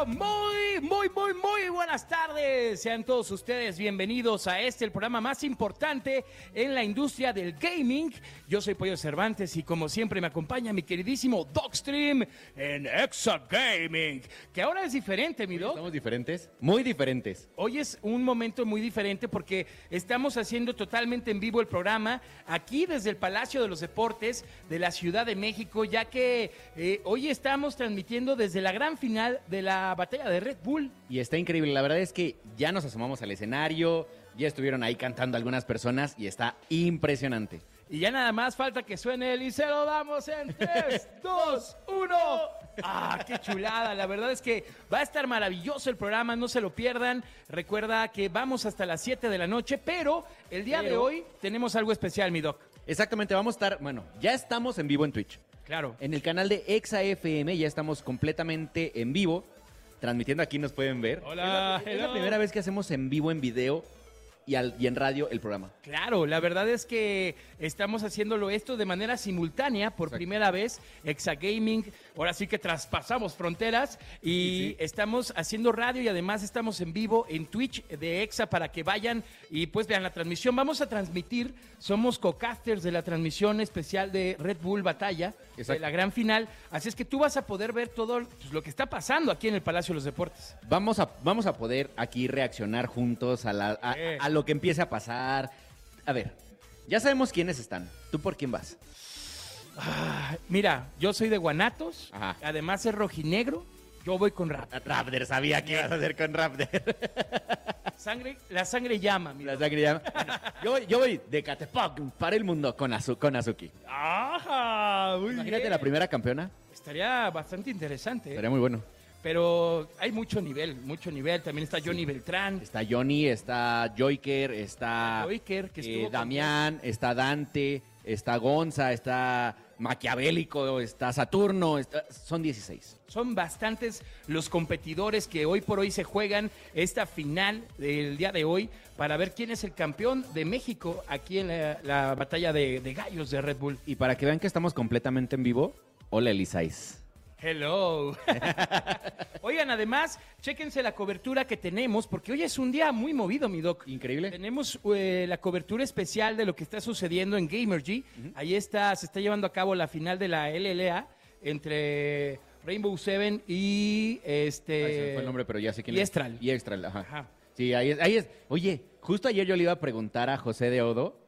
Pero muy, muy, muy, muy buenas tardes. Sean todos ustedes bienvenidos a este, el programa más importante en la industria del gaming. Yo soy Pollo Cervantes y como siempre me acompaña mi queridísimo Dogstream en Exa Gaming. Que ahora es diferente, mi Dog. ¿Estamos diferentes? Muy diferentes. Hoy es un momento muy diferente porque estamos haciendo totalmente en vivo el programa aquí desde el Palacio de los Deportes de la Ciudad de México, ya que eh, hoy estamos transmitiendo desde la gran final de la batalla de Red Bull. Y está increíble. La verdad es que ya nos asomamos al escenario, ya estuvieron ahí cantando algunas personas y está impresionante. Y ya nada más falta que suene el y se lo damos en 3, 2, 1. ¡Ah, qué chulada! La verdad es que va a estar maravilloso el programa, no se lo pierdan. Recuerda que vamos hasta las 7 de la noche, pero el día de hoy tenemos algo especial, mi doc. Exactamente, vamos a estar, bueno, ya estamos en vivo en Twitch. Claro. En el canal de Exa FM ya estamos completamente en vivo. Transmitiendo aquí nos pueden ver. Hola, Es la, es la primera vez que hacemos en vivo en video y, al- y en radio el programa. Claro, la verdad es que estamos haciéndolo esto de manera simultánea por Exacto. primera vez. Exagaming, ahora sí que traspasamos fronteras y Sí, sí. estamos haciendo radio y además estamos en vivo en Twitch de Exa para que vayan y pues vean la transmisión. Vamos a transmitir, somos co-casters de la transmisión especial de Red Bull Batalla, de la gran final. Así es que tú vas a poder ver todo pues, lo que está pasando aquí en el Palacio de los Deportes. Vamos a, vamos a poder aquí reaccionar juntos a, la- a- Sí. a lo que empiece a pasar. A ver, ya sabemos quiénes están. ¿Tú por quién vas? Ah, Mira, yo soy de Guanatos, Ajá. además es rojinegro, yo voy con rap. Raptor, sabía que ibas a hacer con Raptor. Sangre, la sangre llama, mira. La sangre llama. Bueno, yo, voy, yo voy de Catepec para el mundo con, Azu- con Azuki. Ajá, muy Imagínate bien. la primera campeona. Estaría bastante interesante. ¿eh? Sería muy bueno. Pero hay mucho nivel, mucho nivel. También está Johnny Beltrán. Está Johnny, está Joyker, está Joyker, que eh, estuvo Damián, está Dante, está Gonza, está Maquiavélico, está Saturno. está- son 16. Son bastantes los competidores que hoy por hoy se juegan esta final del día de hoy para ver quién es el campeón de México aquí en la, la batalla de, de gallos de Red Bull. Y para que vean que estamos completamente en vivo, hola Elisais. Hello. Oigan, además, chéquense la cobertura que tenemos, porque hoy es un día muy movido, mi doc. Increíble. Tenemos eh, la cobertura especial de lo que está sucediendo en Gamergy. Ahí está, se está llevando a cabo la final de la LLA entre Rainbow Seven y este. Ay, se me fue el nombre, pero ya sé quién y es. Estral. Y Estral, ajá. Ajá. Sí, ahí es, ahí es. Oye, justo ayer yo le iba a preguntar a José de Odo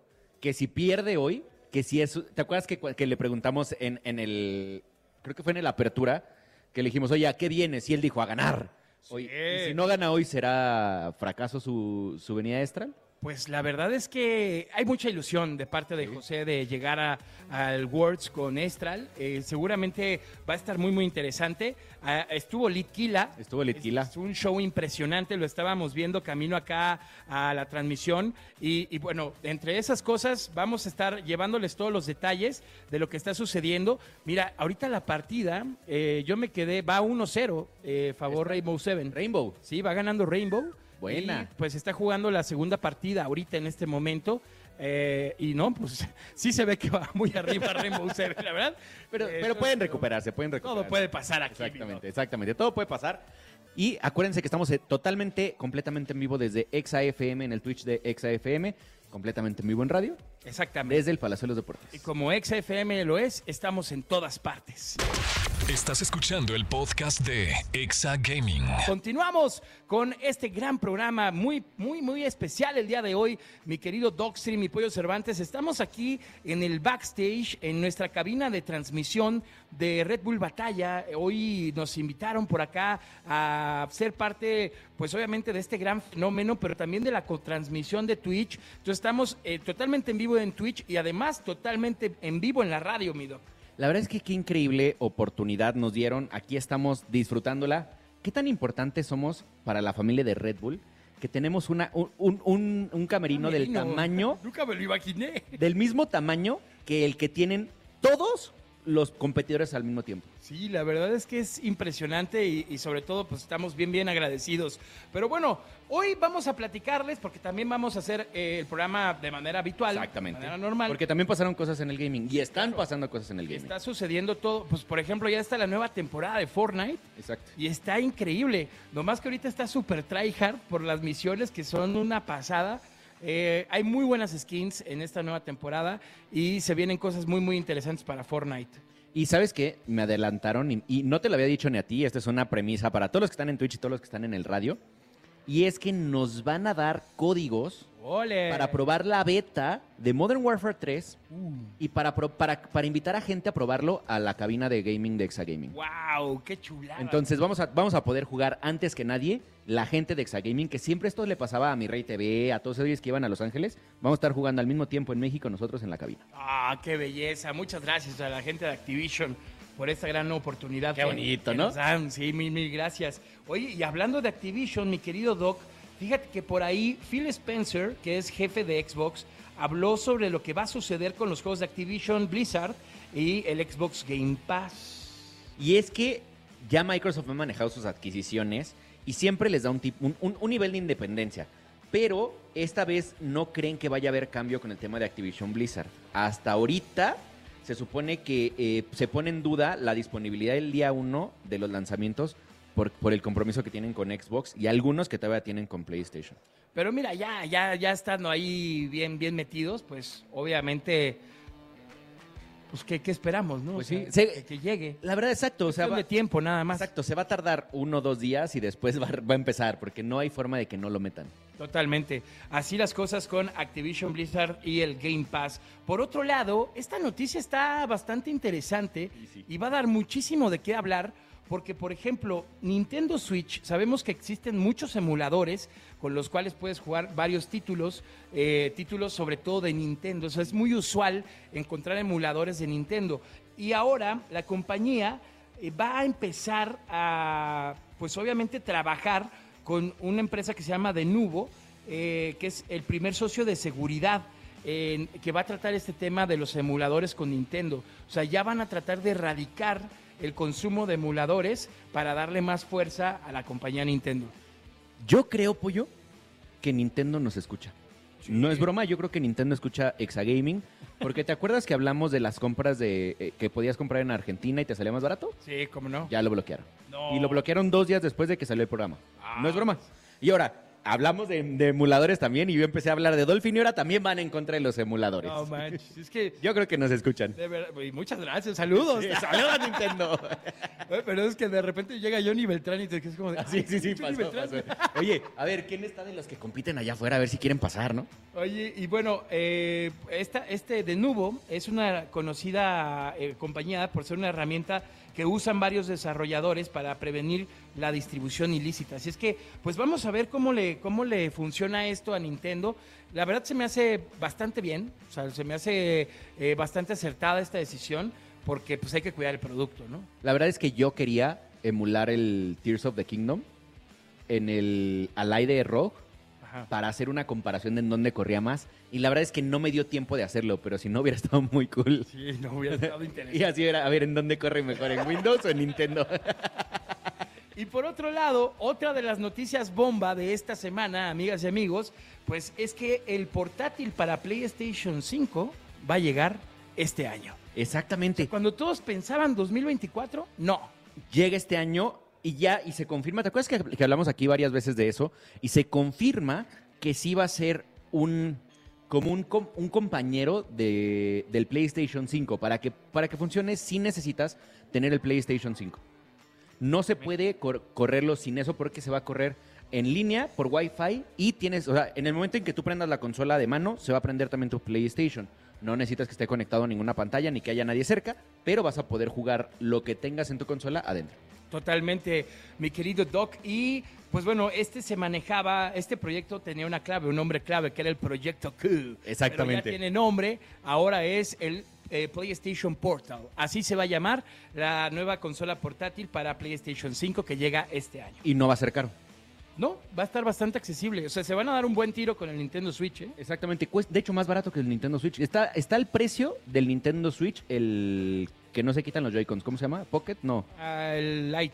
que si pierde hoy, que si es... ¿Te acuerdas que, que le preguntamos en, en el... Creo que fue en la apertura, que le dijimos, oye, ¿a qué vienes? Y él dijo, a ganar. Oye, y si no gana hoy, ¿será fracaso su, su venida a Estral? Pues la verdad es que hay mucha ilusión de parte de José de llegar a- al Worlds con Estral. Eh, seguramente va a estar muy, muy interesante. Ah, estuvo Litquila. Estuvo Litquila. Es, es un show impresionante. Lo estábamos viendo camino acá a la transmisión. Y, y bueno, entre esas cosas vamos a estar llevándoles todos los detalles de lo que está sucediendo. Mira, ahorita la partida, eh, yo me quedé, va 1-0, eh, favor Rainbow Seven. Rainbow. Sí, va ganando Rainbow. Buena. Y, pues está jugando la segunda partida ahorita en este momento. eh, y no, pues sí se ve que va muy arriba Rainbow Seven, la verdad. Pero, Eh, pero pueden recuperarse, pueden recuperarse. Todo puede pasar aquí. Exactamente, exactamente. Todo puede pasar. Y acuérdense que estamos eh, totalmente, completamente en vivo desde ExaFM en el Twitch de ExaFM, completamente en vivo en radio, Exactamente. desde el Palacio de los Y Deportes. como XFM lo es, estamos en todas partes. Estás escuchando el podcast de Exa Gaming. Continuamos con este gran programa muy, muy, muy especial el día de hoy. Mi querido Dogstream y Pollo Cervantes, estamos aquí en el backstage, en nuestra cabina de transmisión de Red Bull Batalla. Hoy nos invitaron por acá a ser parte, pues obviamente, de este gran fenómeno, pero también de la cotransmisión de Twitch. Entonces estamos eh, totalmente en vivo en Twitch y además totalmente en vivo en la radio, mi doc. La verdad es que qué increíble oportunidad nos dieron. Aquí estamos disfrutándola. ¿Qué tan importantes somos para la familia de Red Bull? Que tenemos una, un, un- un- un camerino del Camerino. tamaño, Nunca me lo imaginé. del mismo tamaño que el que tienen todos los competidores al mismo tiempo. Sí, la verdad es que es impresionante y, y sobre todo pues estamos bien, bien agradecidos. Pero bueno, hoy vamos a platicarles porque también vamos a hacer eh, el programa de manera habitual. Exactamente. De manera normal. Porque también pasaron cosas en el gaming. Y están pasando cosas en el gaming. está sucediendo todo. Pues por ejemplo, ya está la nueva temporada de Fortnite. Exacto. Y está increíble. Nomás que ahorita está súper tryhard por las misiones que son una pasada. Eh, hay muy buenas skins en esta nueva temporada y se vienen cosas muy, muy interesantes para Fortnite. Y sabes qué, me adelantaron y, y no te lo había dicho ni a ti, esta es una premisa para todos los que están en Twitch y todos los que están en el radio. Y es que nos van a dar códigos ¡Ole! para probar la beta de Modern Warfare 3 Uh. y para, pro- para, para invitar a gente a probarlo a la cabina de gaming de Exagaming. ¡Wow! ¡Qué chulada! Entonces vamos a, vamos a poder jugar antes que nadie la gente de Exagaming, que siempre esto le pasaba a mi Rey TV, a todos ellos que iban a Los Ángeles. Vamos a estar jugando al mismo tiempo en México nosotros en la cabina. ¡Ah, qué belleza! Muchas gracias a la gente de Activision por esta gran oportunidad. Qué que- bonito, que ¿no? nos dan. Sí, mil, mil gracias. Oye, y hablando de Activision, mi querido Doc, fíjate que por ahí Phil Spencer, que es jefe de Xbox, habló sobre lo que va a suceder con los juegos de Activision Blizzard y el Xbox Game Pass. Y es que ya Microsoft ha manejado sus adquisiciones y siempre les da un, tip- un, un- un nivel de independencia. Pero esta vez no creen que vaya a haber cambio con el tema de Activision Blizzard. Hasta ahorita se supone que eh, se pone en duda la disponibilidad del día 1 de los lanzamientos por, por el compromiso que tienen con Xbox y algunos que todavía tienen con PlayStation. Pero mira, ya, ya, ya estando ahí bien, bien metidos, pues obviamente, pues ¿qué, qué esperamos, no? Pues O sea, sí, se- que, que llegue. La verdad, exacto. O sea, va- de tiempo nada más. exacto, se va a tardar uno o dos días y después va, va a empezar porque no hay forma de que no lo metan. Totalmente. Así las cosas con Activision Blizzard y el Game Pass. Por otro lado, esta noticia está bastante interesante y va a dar muchísimo de qué hablar porque, por ejemplo, Nintendo Switch, sabemos que existen muchos emuladores con los cuales puedes jugar varios títulos, eh, títulos sobre todo de Nintendo. O sea, es muy usual encontrar emuladores de Nintendo. Y ahora la compañía eh, va a empezar a, pues obviamente, trabajar con una empresa que se llama Denuvo, eh, que es el primer socio de seguridad que va a tratar este tema de los emuladores con Nintendo. O sea, ya van a tratar de erradicar el consumo de emuladores para darle más fuerza a la compañía Nintendo. Yo creo, Pollo, que Nintendo nos escucha. No es broma, yo creo que Nintendo escucha Exagaming, porque ¿te acuerdas que hablamos de las compras de eh, que podías comprar en Argentina y te salía más barato? Sí, cómo no. Ya lo bloquearon. No. Y lo bloquearon dos días después de que salió el programa. Ah. No es broma. Y ahora, hablamos de, de emuladores también y yo empecé a hablar de Dolphin y ahora también van en contra de los emuladores. No manches, es que Yo creo que nos escuchan. de verdad, y muchas gracias, saludos. Saludos Nintendo. Pero es que de repente llega Johnny Beltrán y te quedas como de, Sí, "Ay, sí, sí, pasó, Beltrán". pasó. Oye, a ver, ¿quién está de los que compiten allá afuera? A ver si quieren pasar, ¿no? Oye, y bueno, eh, esta, este de Nubo es una conocida eh, compañía por ser una herramienta que usan varios desarrolladores para prevenir la distribución ilícita. Así es que, pues vamos a ver cómo le, cómo le funciona esto a Nintendo. La verdad se me hace bastante bien, o sea, se me hace eh, bastante acertada esta decisión, porque pues hay que cuidar el producto, ¿no? La verdad es que yo quería emular el Tears of the Kingdom en el Alay de Rogue Ajá. para hacer una comparación de en dónde corría más. Y la verdad es que no me dio tiempo de hacerlo, pero si no hubiera estado muy cool. Sí, no hubiera estado Y interesante. así era, a ver, ¿en dónde corre mejor? ¿En Windows o en Nintendo? Y por otro lado, otra de las noticias bomba de esta semana, amigas y amigos, pues es que el portátil para PlayStation 5 va a llegar este año. Exactamente. Cuando todos pensaban 2024, no. Llega este año y ya, y se confirma, ¿te acuerdas que, que hablamos aquí varias veces de eso? Y se confirma que sí va a ser un como un, un compañero de, del PlayStation 5. Para que, para que funcione, sí necesitas tener el PlayStation 5. No se puede cor- correrlo sin eso porque se va a correr en línea por Wi-Fi y tienes, o sea, en el momento en que tú prendas la consola de mano, se va a prender también tu PlayStation. No necesitas que esté conectado a ninguna pantalla ni que haya nadie cerca, pero vas a poder jugar lo que tengas en tu consola adentro. Totalmente, mi querido Doc. Y pues bueno, este se manejaba, este proyecto tenía una clave, un nombre clave, que era el proyecto Q. Exactamente. Pero ya tiene nombre, ahora es el eh, PlayStation Portal. Así se va a llamar la nueva consola portátil para PlayStation 5 que llega este año. Y no va a ser caro. No, va a estar bastante accesible. O sea, se van a dar un buen tiro con el Nintendo Switch. ¿eh? Exactamente. De hecho, más barato que el Nintendo Switch. Está, está el precio del Nintendo Switch, el que no se quitan los Joy-Cons. ¿Cómo se llama? ¿Pocket? No. Ah, el. Light.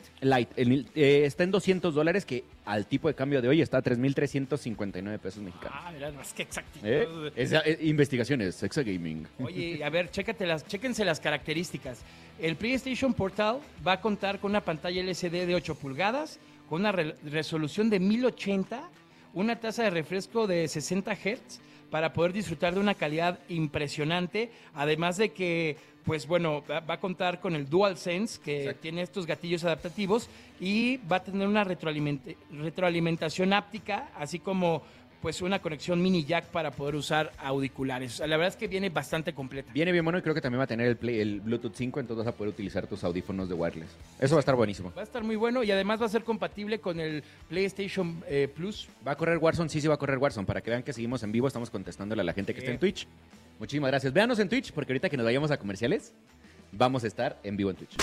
El, eh, está en 200 dólares, que al tipo de cambio de hoy está a 3.359 pesos mexicanos. Ah, mira, no, es que exactitud. ¿Eh? Es- eh, investigaciones, Exa Gaming. Oye, a ver, chécate las, chéquense las características. El PlayStation Portal va a contar con una pantalla LCD de 8 pulgadas, con una re- resolución de 1080, una tasa de refresco de 60 Hz para poder disfrutar de una calidad impresionante, además de que, pues bueno, va, va a contar con el DualSense, que Exacto. tiene estos gatillos adaptativos, y va a tener una retroalimentación áptica, así como pues una conexión mini jack para poder usar auriculares. La verdad es que viene bastante completa. Viene bien bueno y creo que también va a tener el, Play- el Bluetooth 5, entonces vas a poder utilizar tus audífonos de wireless. Eso va a estar buenísimo. Va a estar muy bueno y además va a ser compatible con el PlayStation eh, Plus. ¿Va a correr Warzone? Sí, sí va a correr Warzone. Para que vean que seguimos en vivo, estamos contestándole a la gente que está en Twitch. Muchísimas gracias. Véanos en Twitch, porque ahorita que nos vayamos a comerciales, vamos a estar en vivo en Twitch.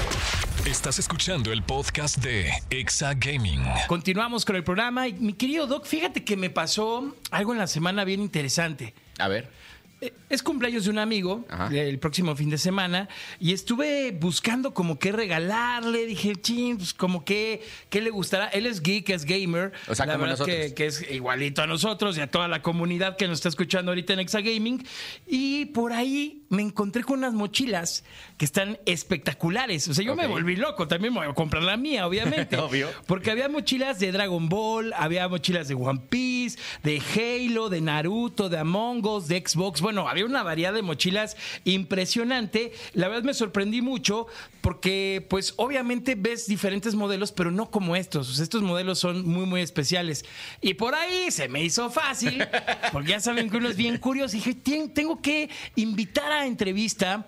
Estás escuchando el podcast de Exa Gaming. Continuamos con el programa y mi querido Doc, fíjate que me pasó algo en la semana bien interesante. A ver. Eh, Es cumpleaños de un amigo Ajá. el próximo fin de semana y estuve buscando como qué regalarle. Dije, ching, pues como que qué le gustará. Él es geek, es gamer. O sea, la como verdad es que, nosotros. que es igualito a nosotros y a toda la comunidad que nos está escuchando ahorita en Exa Gaming. Y por ahí me encontré con unas mochilas que están espectaculares. O sea, yo me Ok. volví loco. También me voy a comprar la mía, obviamente. Obvio. Porque había mochilas de Dragon Ball, había mochilas de One Piece, de Halo, de Naruto, de Among Us, de Xbox. Bueno, había una variedad de mochilas impresionante. La verdad me sorprendí mucho porque, pues, obviamente ves diferentes modelos, pero no como estos. O sea, estos modelos son muy, muy especiales. Y por ahí se me hizo fácil, porque ya saben que uno es bien curioso. Y dije, "Tien- tengo que invitar a entrevista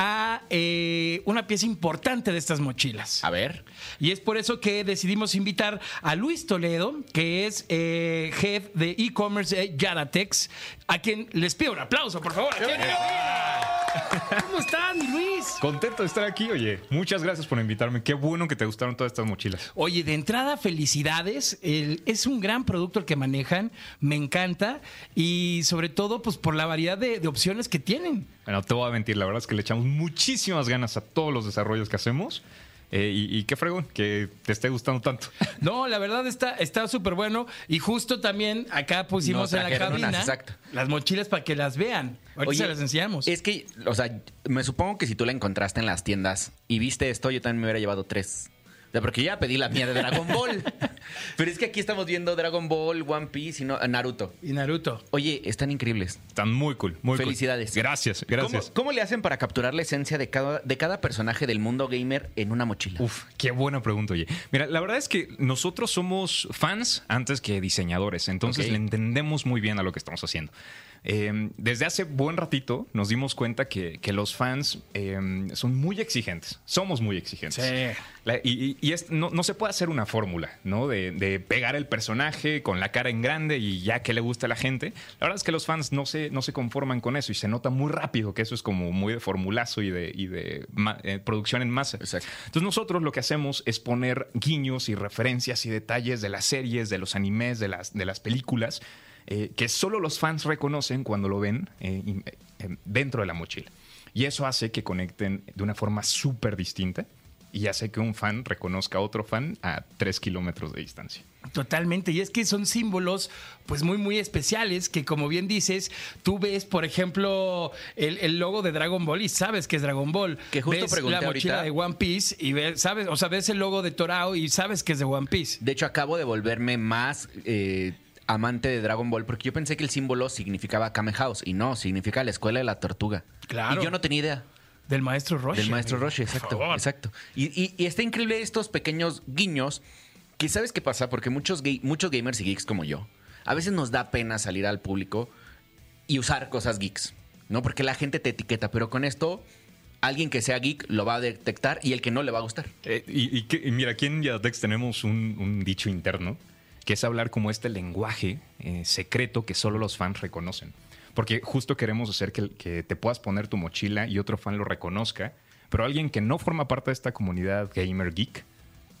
a eh, una pieza importante de estas mochilas. A ver. Y es por eso que decidimos invitar a Luis Toledo, que es eh, head de e-commerce de Yaratex, a quien les pido un aplauso, por favor. Cabina. ¿Cómo están, Luis? Contento de estar aquí, oye. Muchas gracias por invitarme. Qué bueno que te gustaron todas estas mochilas. Oye, de entrada, felicidades. El- es un gran producto el que manejan. Me encanta. Y sobre todo, pues por la variedad de, de opciones que tienen. Bueno, te voy a mentir, la verdad es que le echamos muchísimas ganas a todos los desarrollos que hacemos. Eh, y, y qué fregón que te esté gustando tanto. No, la verdad está está súper bueno. Y justo también acá pusimos Nos en la unas, cabina exacto. las mochilas para que las vean. Ahorita Oye, se las enseñamos. Es que, o sea, me supongo que si tú la encontraste en las tiendas y viste esto, yo también me hubiera llevado tres. O sea, porque ya pedí la mía de Dragon Ball. Pero es que aquí estamos viendo Dragon Ball, One Piece y no, Naruto. Y Naruto. Oye, están increíbles. Están muy cool, muy cool. Felicidades. Gracias, gracias. ¿Cómo, cómo le hacen para capturar la esencia de cada, de cada personaje del mundo gamer en una mochila? Uf, qué buena pregunta, oye. Mira, la verdad es que nosotros somos fans antes que diseñadores, entonces le entendemos muy bien a lo que estamos haciendo. Eh, desde hace buen ratito nos dimos cuenta que, que los fans eh, son muy exigentes, somos muy exigentes. Sí. La- y y- y es- no, no se puede hacer una fórmula, ¿no? De, de pegar el personaje con la cara en grande y ya que le gusta a la gente. La verdad es que los fans no se, no se conforman con eso y se nota muy rápido que eso es como muy de formulazo y de, y de ma- eh, producción en masa. Exacto. Entonces nosotros lo que hacemos es poner guiños y referencias y detalles de las series, de los animes, de las, de las películas, eh, que solo los fans reconocen cuando lo ven eh, eh, dentro de la mochila. Y eso hace que conecten de una forma súper distinta y hace que un fan reconozca a otro fan a tres kilómetros de distancia. Totalmente, y es que son símbolos pues muy muy especiales que como bien dices, tú ves por ejemplo el, el logo de Dragon Ball y sabes que es Dragon Ball. Que justo ves pregunté la mochila ahorita- de One Piece y ves, sabes, o sea, ves el logo de Torao y sabes que es de One Piece. De hecho, acabo de volverme más eh, amante de Dragon Ball porque yo pensé que el símbolo significaba Kame House y no, significa la escuela de la tortuga. Claro. Y yo no tenía idea. Del maestro Roshi. Del maestro. Roshi, Por exacto. favor. Exacto. Y, y- y está increíble estos pequeños guiños que sabes qué pasa, porque muchos, ga- muchos gamers y geeks como yo, a veces nos da pena salir al público y usar cosas geeks, ¿no? Porque la gente te etiqueta, pero con esto, alguien que sea geek lo va a detectar y el que no le va a gustar. Eh, y, y que- y mira, aquí en Yadatex tenemos un, un dicho interno que es hablar como este lenguaje eh, secreto que solo los fans reconocen. porque justo queremos hacer que, que te puedas poner tu mochila y otro fan lo reconozca, pero alguien que no forma parte de esta comunidad gamer geek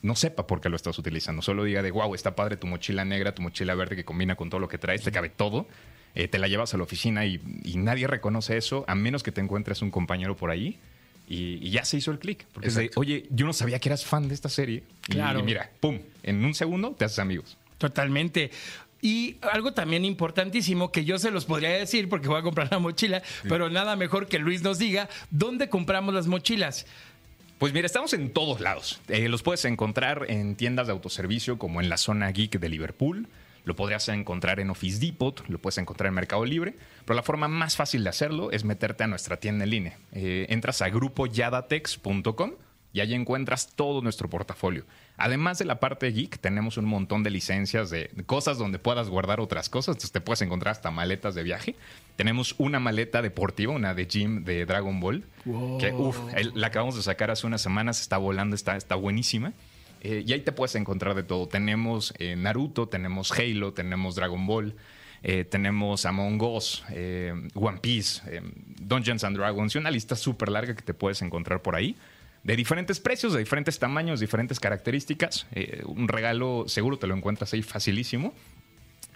no sepa por qué lo estás utilizando. Solo diga de, wow, está padre tu mochila negra, tu mochila verde que combina con todo lo que traes, te cabe todo. Eh, te la llevas a la oficina y, y nadie reconoce eso, a menos que te encuentres un compañero por ahí. Y, y ya se hizo el clic. Porque es de, oye, yo no sabía que eras fan de esta serie. Y- Claro. Y, mira, pum, en un segundo te haces amigos. Totalmente. Y algo también importantísimo que yo se los podría decir porque voy a comprar la mochila, pero nada mejor que Luis nos diga dónde compramos las mochilas. Pues mira, estamos en todos lados. Eh, los puedes encontrar en tiendas de autoservicio como en la zona geek de Liverpool. Lo podrías encontrar en Office Depot, lo puedes encontrar en Mercado Libre, pero la forma más fácil de hacerlo es meterte a nuestra tienda en línea. Eh, entras a grupoyadatex.com y ahí encuentras todo nuestro portafolio. Además de la parte geek, tenemos un montón de licencias de cosas donde puedas guardar otras cosas. Entonces te puedes encontrar hasta maletas de viaje. Tenemos una maleta deportiva, una de gym de Dragon Ball, que uf, el- la acabamos de sacar hace unas semanas, está volando, está, está buenísima. Eh, y ahí te puedes encontrar de todo. Tenemos eh, Naruto, tenemos Halo, tenemos Dragon Ball, eh, tenemos Among Us, eh, One Piece, eh, Dungeons and Dragons y una lista súper larga que te puedes encontrar por ahí. De diferentes precios, de diferentes tamaños, diferentes características. Eh, un regalo seguro te lo encuentras ahí facilísimo.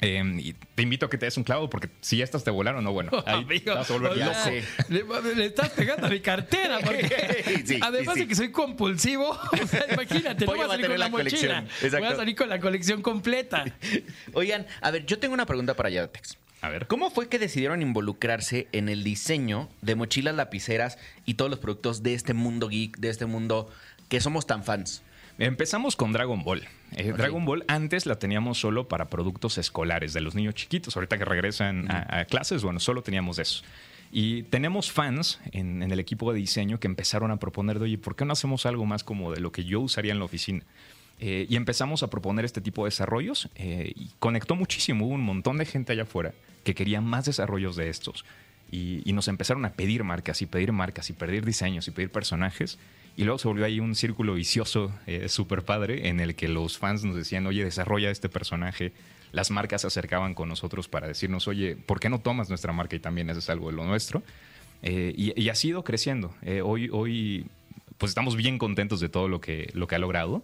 Eh, y te invito a que te des un clavo porque si estas te volaron, no, bueno, ahí te Amigo, vas a volver loco. le, le estás pegando a mi cartera. Porque, Sí, además sí, sí. de que soy compulsivo, o sea, imagínate, Pollo no a salir con la, la mochila. colección. Voy a salir con la colección completa. Oigan, a ver, yo tengo una pregunta para Yadatex. A ver. ¿Cómo fue que decidieron involucrarse en el diseño de mochilas lapiceras y todos los productos de este mundo geek, de este mundo que somos tan fans? Empezamos con Dragon Ball. Eh, Dragon Ball antes la teníamos solo para productos escolares de los niños chiquitos. Ahorita que regresan a, a clases, bueno, solo teníamos eso. Y tenemos fans en, en el equipo de diseño que empezaron a proponer de, oye, ¿por qué no hacemos algo más como de lo que yo usaría en la oficina? Eh, y empezamos a proponer este tipo de desarrollos eh, y conectó muchísimo. Hubo un montón de gente allá afuera que quería más desarrollos de estos. Y, nos empezaron a pedir marcas y pedir marcas y pedir diseños y pedir personajes. Y luego se volvió ahí un círculo vicioso eh, súper padre en el que los fans nos decían, oye, desarrolla este personaje. Las marcas se acercaban con nosotros para decirnos, oye, ¿por qué no tomas nuestra marca y también haces algo de lo nuestro? Eh, y, y ha sido creciendo. Eh, hoy, hoy, pues estamos bien contentos de todo lo que, lo que ha logrado.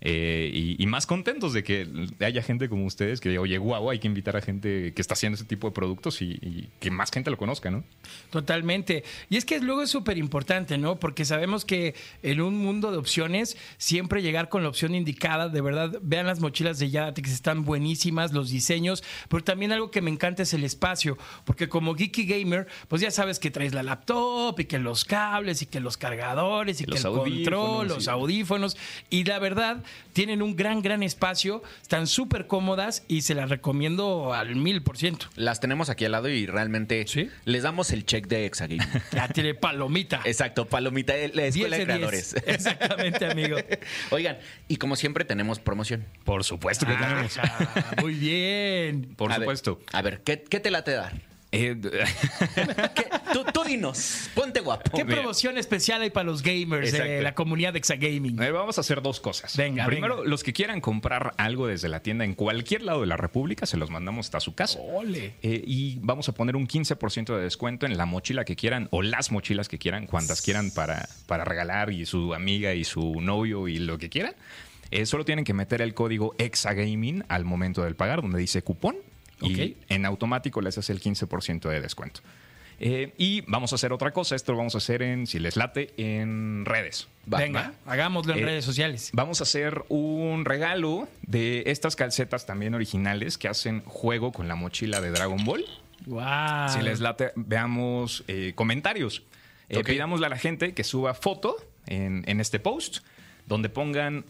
Eh, y, y más contentos de que haya gente como ustedes que diga, oye, guau, hay que invitar a gente que está haciendo ese tipo de productos y, y que más gente lo conozca, ¿no? Totalmente. Y es que luego es súper importante, ¿no? Porque sabemos que en un mundo de opciones, siempre llegar con la opción indicada, de verdad, vean las mochilas de Yadatex, están buenísimas, los diseños, pero también algo que me encanta es el espacio, porque como Geeky Gamer, pues ya sabes que traes la laptop y que los cables y que los cargadores y, que los el control, los audífonos, y la verdad, tienen un gran, gran espacio, están súper cómodas y se las recomiendo al mil por ciento. Las tenemos aquí al lado y realmente ¿Sí? les damos el check de Exagame. Ya tiene palomita. Exacto, palomita de la Escuela 10 de de 10. Creadores. Exactamente, amigo. Oigan, y como siempre tenemos promoción. Por supuesto que tenemos. Ah, muy bien. Por A ver, supuesto. a ver, ¿qué, qué te late dar? Eh, ¿Qué? Tú, tú dinos, ponte guapo. ¿Qué Mira. promoción especial hay para los gamers de la comunidad de Exagaming? Eh, vamos a hacer dos cosas. Venga, Primero, venga. los que quieran comprar algo desde la tienda en cualquier lado de la República, se los mandamos hasta su casa. Ole. Eh, y vamos a poner un 15% de descuento en la mochila que quieran o las mochilas que quieran, cuantas quieran para, para regalar y su amiga y su novio y lo que quieran. Eh, solo tienen que meter el código EXAGAMING al momento del pagar, donde dice cupón. Y en automático les hace el 15% de descuento. Eh, y vamos a hacer otra cosa. Esto lo vamos a hacer en, si les late, en redes. Va, Venga, hagámoslo en Eh, redes sociales. Vamos a hacer un regalo de estas calcetas también originales que hacen juego con la mochila de Dragon Ball. Wow. Si les late, veamos eh, comentarios. Eh, Ok. Pidámosle a la gente que suba foto en, en este post, donde pongan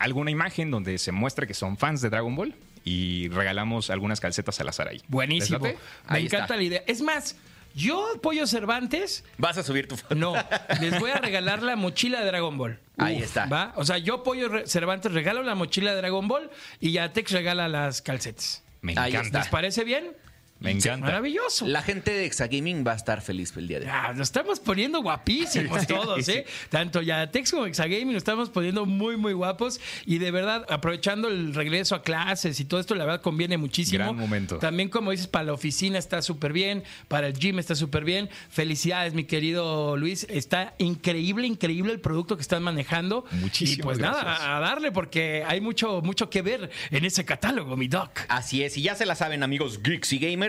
alguna imagen donde se muestre que son fans de Dragon Ball y regalamos algunas calcetas al azar ahí. Buenísimo. ¿Les Me? Ahí encanta está. la idea. Es más, yo, Pollo Cervantes, Vas a subir tu foto. no, les voy a regalar la mochila de Dragon Ball. Ahí está. ¿Va? O sea, yo, Pollo Cervantes, regalo la mochila de Dragon Ball y Yatex regala las calcetas. Me Ahí encanta. ¿Les parece bien? Me encanta. Maravilloso. La gente de Exagaming va a estar feliz el día de hoy. Ah, nos estamos poniendo guapísimos todos, ¿eh? Tanto Yatex como Exagaming nos estamos poniendo muy, muy guapos. Y de verdad, aprovechando el regreso a clases y todo esto, la verdad conviene muchísimo. Gran momento. También, como dices, para la oficina está súper bien, para el gym está súper bien. Felicidades, mi querido Luis. Está increíble, increíble el producto que están manejando. Muchísimas Y pues gracias. nada, a darle porque hay mucho, mucho que ver en ese catálogo, mi doc. Así es, y ya se la saben, amigos geeks y gamers.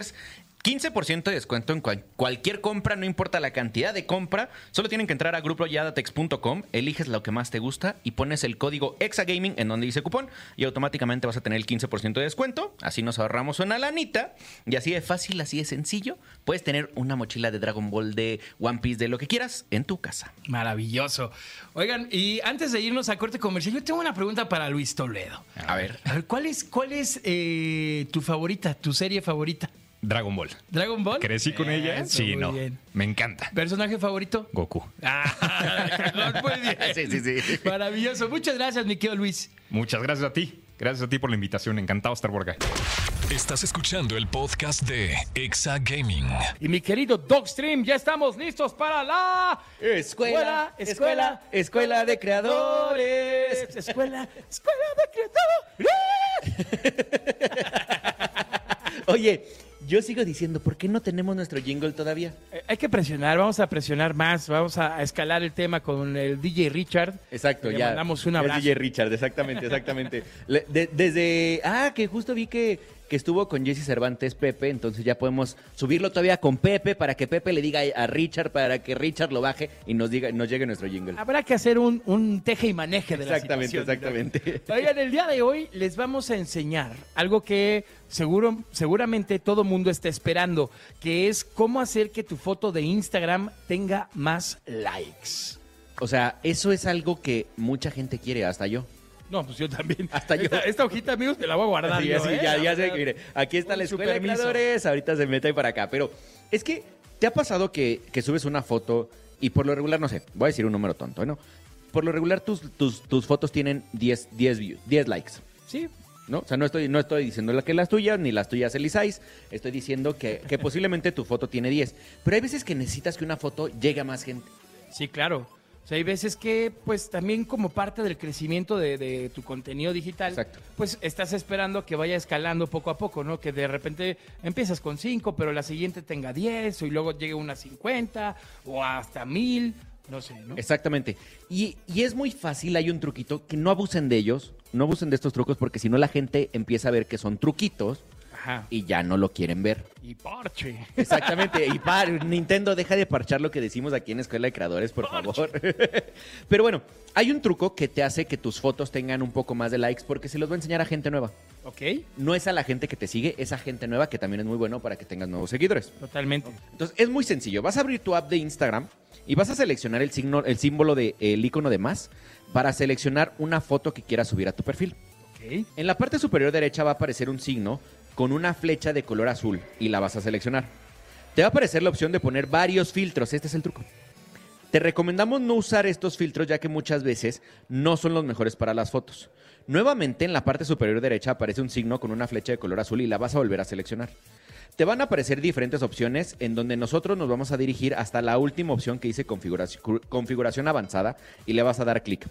15% de descuento en cual- cualquier compra, no importa la cantidad de compra. Solo tienen que entrar a grupoyadatex.com, eliges lo que más te gusta y pones el código EXAGAMING en donde dice cupón y automáticamente vas a tener el 15% de descuento. Así nos ahorramos una lanita y así de fácil, así de sencillo. Puedes tener una mochila de Dragon Ball, de One Piece, de lo que quieras en tu casa. Maravilloso. Oigan, y antes de irnos a corte comercial, yo tengo una pregunta para Luis Toledo. A ver. A ver, ¿cuál es, cuál es eh, tu favorita, tu serie favorita? Dragon Ball. ¿Dragon Ball? ¿Crecí con ella? Eso, Sí, muy no. bien. Me encanta. ¿Personaje favorito? Goku. Ah, muy bien. Sí, sí, sí. Maravilloso. Muchas gracias, mi querido Luis. Muchas gracias a ti. Gracias a ti por la invitación. Encantado de estar por acá. Estás escuchando el podcast de Exa Gaming. Y mi querido Dogstream, ya estamos listos para la Escuela, escuela, escuela de creadores. Escuela, escuela de creadores. Oye, yo sigo diciendo, ¿por qué no tenemos nuestro jingle todavía? Eh, Hay que presionar, vamos a presionar más, vamos a a escalar el tema con el DJ Richard. Exacto, Le ya. mandamos un abrazo. DJ Richard, exactamente, exactamente. Le- de- desde. Ah, que justo vi que, que estuvo con Jesse Cervantes Pepe, entonces ya podemos subirlo todavía con Pepe para que Pepe le diga a Richard, para que Richard lo baje y nos diga, nos llegue nuestro jingle. Habrá que hacer un, un teje y maneje de la Exactamente, exactamente. Oigan, el día de hoy les vamos a enseñar algo que seguro, seguramente todo mundo está esperando, que es cómo hacer que tu foto de Instagram tenga más likes. O sea, eso es algo que mucha gente quiere, hasta yo. No, pues yo también. Hasta yo. Esta, esta hojita, amigos, me la voy a guardar. Sí, yo, así, ¿eh? ya, sé que, mire, aquí está la escuela de permiso. creadores, ahorita se mete ahí para acá, pero es que te ha pasado que, que subes una foto y por lo regular, no sé, voy a decir un número tonto, ¿no? Por lo regular tus, tus, tus fotos tienen 10, 10 views, 10 likes. Sí, ¿No? O sea, no estoy, no estoy diciendo la que las tuyas, ni las tuyas elisáis. Estoy diciendo que, que posiblemente tu foto tiene 10. Pero hay veces que necesitas que una foto llegue a más gente. sí, claro. O sea, hay veces que, pues, también como parte del crecimiento de, de tu contenido digital, Exacto. pues estás esperando que vaya escalando poco a poco, ¿no? Que de repente empiezas con 5, pero la siguiente tenga 10, y luego llegue una 50, o hasta 1000, no sé, ¿no? Exactamente. Y, y es muy fácil, hay un truquito, que no abusen de ellos, no abusen de estos trucos, porque si no la gente empieza a ver que son truquitos Ajá. y ya no lo quieren ver. Y parche. Exactamente. Y par, Nintendo, deja de parchar lo que decimos aquí en Escuela de Creadores, por favor. Pero bueno, hay un truco que te hace que tus fotos tengan un poco más de likes porque se los va a enseñar a gente nueva. ¿Ok? No es a la gente que te sigue, es a gente nueva que también es muy bueno para que tengas nuevos seguidores. Totalmente. Entonces, es muy sencillo. Vas a abrir tu app de Instagram y vas a seleccionar el signo, el símbolo del icono de más para seleccionar una foto que quieras subir a tu perfil. En la parte superior derecha va a aparecer un signo con una flecha de color azul y la vas a seleccionar. Te va a aparecer la opción de poner varios filtros. Este es el truco. Te recomendamos no usar estos filtros ya que muchas veces no son los mejores para las fotos. Nuevamente en la parte superior derecha aparece un signo con una flecha de color azul y la vas a volver a seleccionar. Te van a aparecer diferentes opciones en donde nosotros nos vamos a dirigir hasta la última opción que dice configuración, configuración avanzada y le vas a dar clic.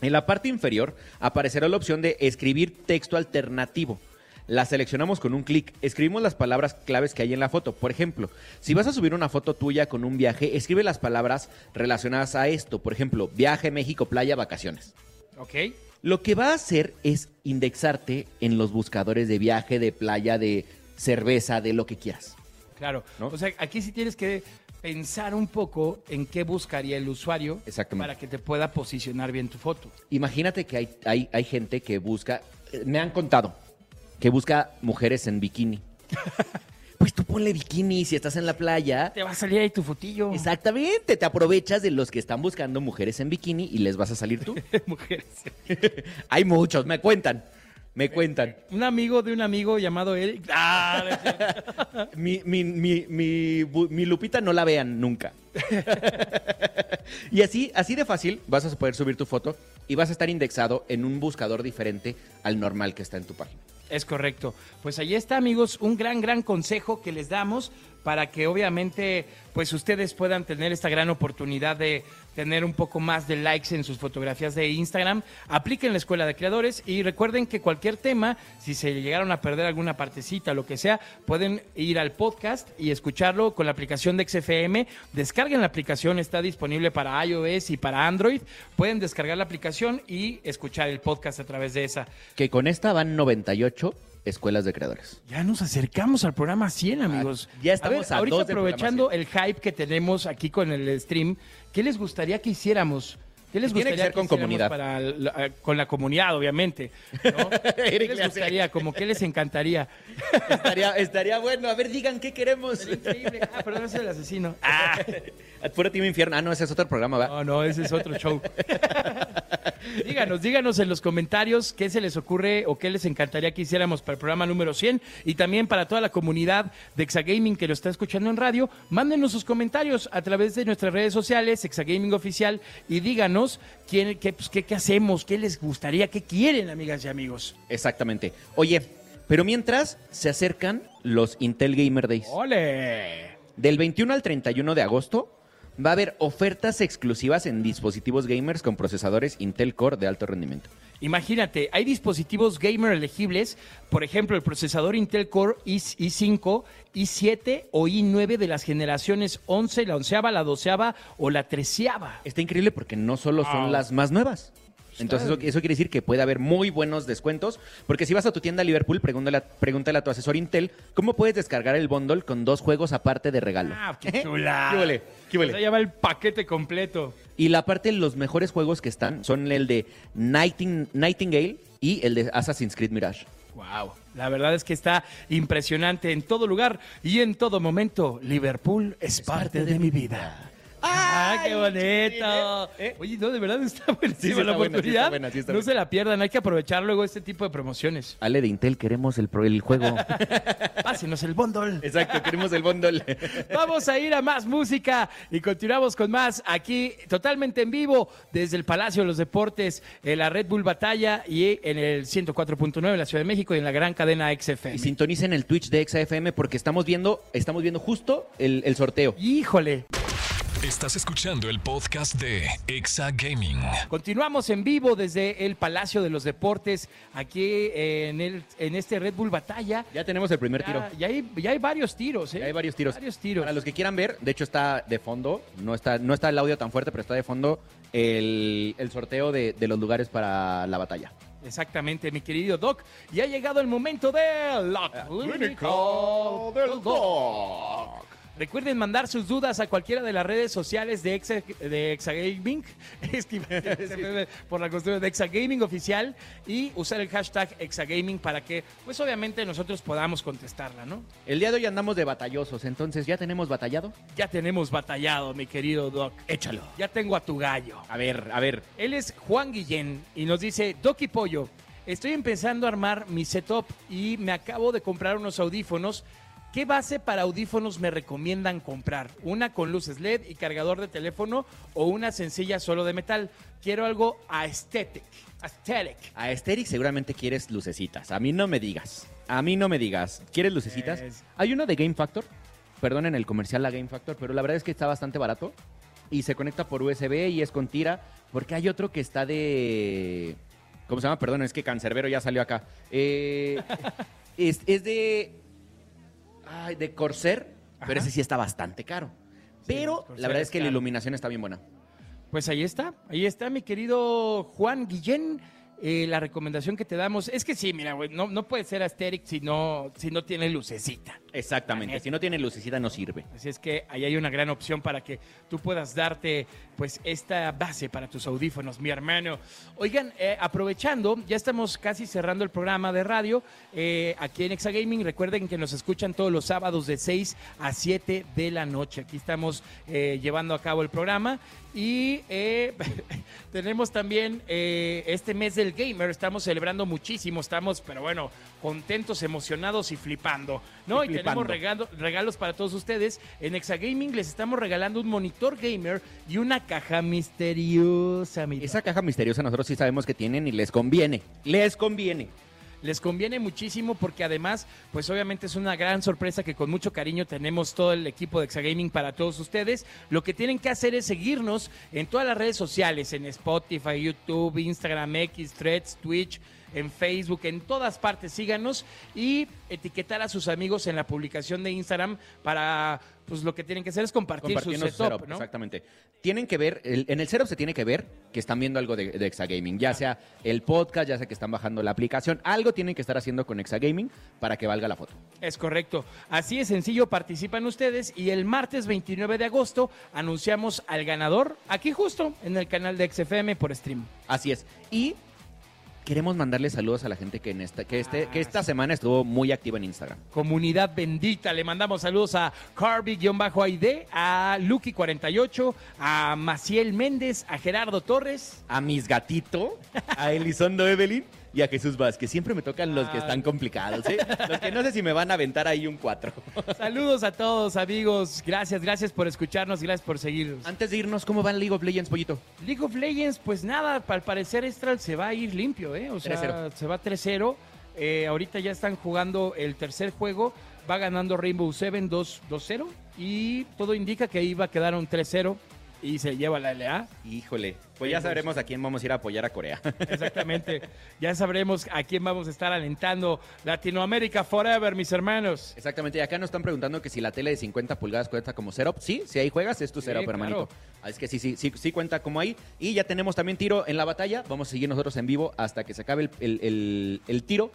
En la parte inferior aparecerá la opción de escribir texto alternativo. La seleccionamos con un clic. Escribimos las palabras claves que hay en la foto. Por ejemplo, si vas a subir una foto tuya con un viaje, escribe las palabras relacionadas a esto. Por ejemplo, viaje, México, playa, vacaciones. Ok. Lo que va a hacer es indexarte en los buscadores de viaje, de playa, de cerveza, de lo que quieras. Claro. ¿No? O sea, aquí sí tienes que pensar un poco en qué buscaría el usuario para que te pueda posicionar bien tu foto. Imagínate que hay, hay, hay gente que busca, eh, me han contado, que busca mujeres en bikini. pues tú ponle bikini si estás en la playa. Te va a salir ahí tu fotillo. Exactamente, te aprovechas de los que están buscando mujeres en bikini y les vas a salir tú. Mujeres. hay muchos, me cuentan, me cuentan. Un amigo de un amigo llamado Eric. Ah. Mi, mi, mi, mi Lupita no la vean nunca. y así, así de fácil vas a poder subir tu foto y vas a estar indexado en un buscador diferente al normal que está en tu página. Es correcto. Pues ahí está, amigos, un gran, gran consejo que les damos para que obviamente pues ustedes puedan tener esta gran oportunidad de tener un poco más de likes en sus fotografías de Instagram. Apliquen la escuela de creadores y recuerden que cualquier tema, si se llegaron a perder alguna partecita, lo que sea, pueden ir al podcast y escucharlo con la aplicación de XFM. Descarguen la aplicación, está disponible para iOS y para Android. Pueden descargar la aplicación y escuchar el podcast a través de esa. Que con esta van 98 escuelas de creadores. Ya nos acercamos al programa 100, amigos. Ah, ya estamos ver, a ahorita dos del aprovechando el hype que tenemos aquí con el stream, ¿qué les gustaría que hiciéramos? ¿Qué les Tiene que gustaría ser con comunidad. para la- eh, con la comunidad, obviamente. ¿no? ¿Qué les gustaría? Como qué les encantaría. estaría, estaría bueno. A ver, digan qué queremos. Sería increíble. Ah, perdón, ese es el asesino. Ah, Puro Team Infierno. Ah, no, ese es otro programa, ¿va? no, no, ese es otro show. díganos, díganos en los comentarios qué se les ocurre o qué les encantaría que hiciéramos para el programa número 100 y también para toda la comunidad de Exagaming que lo está escuchando en radio. Mándenos sus comentarios a través de nuestras redes sociales, Exagaming Oficial, y díganos quién, qué, pues, qué, qué hacemos, qué les gustaría, qué quieren, amigas y amigos. Exactamente. Oye, pero mientras se acercan los Intel Gamer Days. ¡Ole! Del 21 al 31 de agosto va a haber ofertas exclusivas en dispositivos gamers con procesadores Intel Core de alto rendimiento. Imagínate, hay dispositivos gamer elegibles, por ejemplo, el procesador Intel Core i- i5, i7 o i9 de las generaciones 11, la onceava, la doceava o la treceava. Está increíble porque no solo son las más nuevas. Entonces eso, eso quiere decir que puede haber muy buenos descuentos, porque si vas a tu tienda Liverpool, pregúntale a, pregúntale a tu asesor Intel cómo puedes descargar el bundle con dos juegos aparte de regalo. ¡Ah, qué chula! ¿Qué huele? ¿Qué? O sea, ya va el paquete completo. Y la parte, los mejores juegos que están son el de Nighting- Nightingale y el de Assassin's Creed Mirage. Wow, la verdad es que está impresionante en todo lugar y en todo momento. Liverpool es parte de mi vida. ¡Ah, qué bonito! ¿Eh? Oye, no, de verdad está buenísima Sí, sí está la buena, oportunidad. buena, sí está no buena. se la pierdan, hay que aprovechar luego este tipo de promociones. Ale de Intel, queremos el, pro- el juego. Pásenos el bundle. Exacto, queremos el bundle. Vamos a ir a más música y continuamos con más aquí totalmente en vivo desde el Palacio de los Deportes, en la Red Bull Batalla y en el 104.9 en la Ciudad de México y en la gran cadena XFM. Y sintonicen el Twitch de XFM porque estamos viendo, estamos viendo justo el, el sorteo. Híjole, Estás escuchando el podcast de Exa Gaming. continuamos en vivo desde el Palacio de los Deportes aquí eh, en, el, en este Red Bull Batalla. Ya tenemos el primer tiro. Ya, ya hay, ya hay varios tiros, ¿eh? Ya hay varios tiros. Varios tiros. Para los que quieran ver, de hecho está de fondo, no está, no está el audio tan fuerte, pero está de fondo el, el sorteo de, de los lugares para la batalla. Exactamente, mi querido Doc. Y ha llegado el momento de la clínica del Doc. Recuerden mandar sus dudas a cualquiera de las redes sociales de, Exa, de Exagaming, es que por la costumbre de Exagaming oficial, y usar el hashtag Exagaming para que, pues obviamente, nosotros podamos contestarla, ¿no? El día de hoy andamos de batallosos, entonces ya tenemos batallado. Ya tenemos batallado, mi querido Doc. Échalo. Ya tengo a tu gallo. A ver, a ver. Él es Juan Guillén y nos dice, Doki Pollo, estoy empezando a armar mi setup y me acabo de comprar unos audífonos. ¿Qué base para audífonos me recomiendan comprar? ¿Una con luces LED y cargador de teléfono o una sencilla solo de metal? Quiero algo aesthetic. Aesthetic. A Asterix seguramente quieres lucecitas. A mí no me digas. A mí no me digas. ¿Quieres lucecitas? Es- Hay uno de Game Factor. Perdonen el comercial a Game Factor, pero la verdad es que está bastante barato. Y se conecta por USB y es con tira. Porque hay otro que está de. ¿Cómo se llama? Perdón, es que Cancerbero ya salió acá. Eh, es, es de. Ay, de Corsair. Pero ese sí está bastante caro. Pero la verdad es que la iluminación está bien buena. Pues ahí está, ahí está mi querido Juan Guillén. Eh, la recomendación que te damos es que sí, mira, güey, no, no puede ser aesthetic si no, si no tiene lucecita. Exactamente. Si no tiene lucecita, no sirve. Así es que ahí hay una gran opción para que tú puedas darte pues esta base para tus audífonos, mi hermano. Oigan, eh, aprovechando, ya estamos casi cerrando el programa de radio eh, aquí en Exagaming. Recuerden que nos escuchan todos los sábados de 6 a 7 de la noche. Aquí estamos eh, llevando a cabo el programa y eh, tenemos también este mes del gamer. Estamos celebrando muchísimo, estamos, pero bueno, contentos, emocionados y flipando. ¿no? Y, tenemos regalo- regalos para todos ustedes. En Exagaming les estamos regalando un monitor gamer y una caja misteriosa, mi Esa caja misteriosa nosotros sí sabemos que tienen y les conviene. Les conviene. les conviene muchísimo porque además, pues obviamente es una gran sorpresa que con mucho cariño tenemos todo el equipo de Exagaming para todos ustedes. Lo que tienen que hacer es seguirnos en todas las redes sociales, en Spotify, YouTube, Instagram, X, Threads, Twitch en Facebook, en todas partes. Síganos y etiquetar a sus amigos en la publicación de Instagram para, pues lo que tienen que hacer es compartir su setup, setup, ¿no? Exactamente. Tienen que ver, el- en el setup se tiene que ver que están viendo algo de, de Exagaming, ya sea el podcast, ya sea que están bajando la aplicación, algo tienen que estar haciendo con Exagaming para que valga la foto. Es correcto. Así de sencillo participan ustedes y el martes 29 de agosto anunciamos al ganador aquí justo en el canal de XFM por stream. Así es. Y queremos mandarle saludos a la gente que, en esta, que, este, que esta semana estuvo muy activa en Instagram. Comunidad bendita, le mandamos saludos a Carby-ID, a Lucky48, a Maciel Méndez, a Gerardo Torres. A mis gatito, a Elizondo Evelyn y a Jesús Vázquez. Siempre me tocan los que Ah. están complicados, ¿eh? Los que no sé si me van a aventar ahí un 4. Saludos a todos amigos, gracias, gracias por escucharnos, gracias por seguirnos. Antes de irnos, ¿cómo va el League of Legends, Pollito? League of Legends, pues nada, al parecer Estral se va a ir limpio, ¿eh? O sea, 3-0. se va 3-0. Eh, ahorita ya están jugando el tercer juego, va ganando Rainbow Seven 2 2-0 y todo indica que ahí va a quedar un 3-0 y se lleva la LA. Híjole, pues ya sabremos a quién vamos a ir a apoyar a Corea. Exactamente. ya sabremos a quién vamos a estar alentando. Latinoamérica Forever, mis hermanos. Exactamente, y acá nos están preguntando que si la tele de 50 pulgadas cuenta como setup. Sí, si ahí juegas es tu Sí, setup, claro. hermanito. Ah, Es que sí, sí, sí, sí cuenta como ahí. Y ya tenemos también tiro en la batalla. Vamos a seguir nosotros en vivo hasta que se acabe el, el- el- el tiro.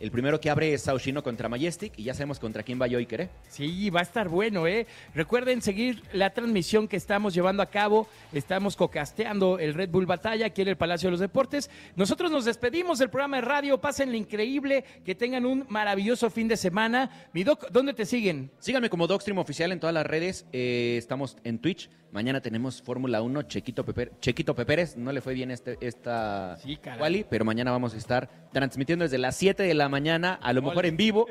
El primero que abre es Saushino contra Majestic y ya sabemos contra quién va y queré. Sí, va a estar bueno, ¿eh? Recuerden seguir la transmisión que estamos llevando a cabo. Estamos cocasteando el Red Bull Batalla aquí en el Palacio de los Deportes. Nosotros nos despedimos del programa de radio. Pásenle increíble. Que tengan un maravilloso fin de semana. Mi Doc, ¿dónde te siguen? Síganme como Docstream Oficial en todas las redes. Eh, estamos en Twitch. Mañana tenemos Fórmula 1, Chequito, Pepe, Chequito Peperes. No le fue bien este, esta Sí, quali, pero mañana vamos a estar transmitiendo desde las 7 de la mañana, a lo mejor en vivo.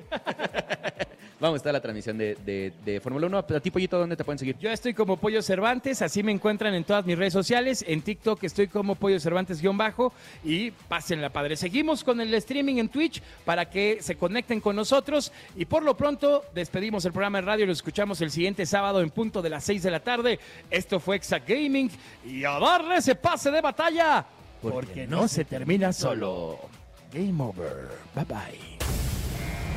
Vamos a estar la transmisión de, de- de Fórmula 1. A ti, Pollito, ¿dónde te pueden seguir? Yo estoy como Pollo Cervantes, así me encuentran en todas mis redes sociales. En TikTok estoy como Pollo Cervantes-bajo y pásenla padre. Seguimos con el streaming en Twitch para que se conecten con nosotros y por lo pronto despedimos el programa de radio lo escuchamos el siguiente sábado en punto de las 6 de la tarde. Esto fue Exa Gaming y a darle ese pase de batalla porque no se termina solo. Game over. Bye bye.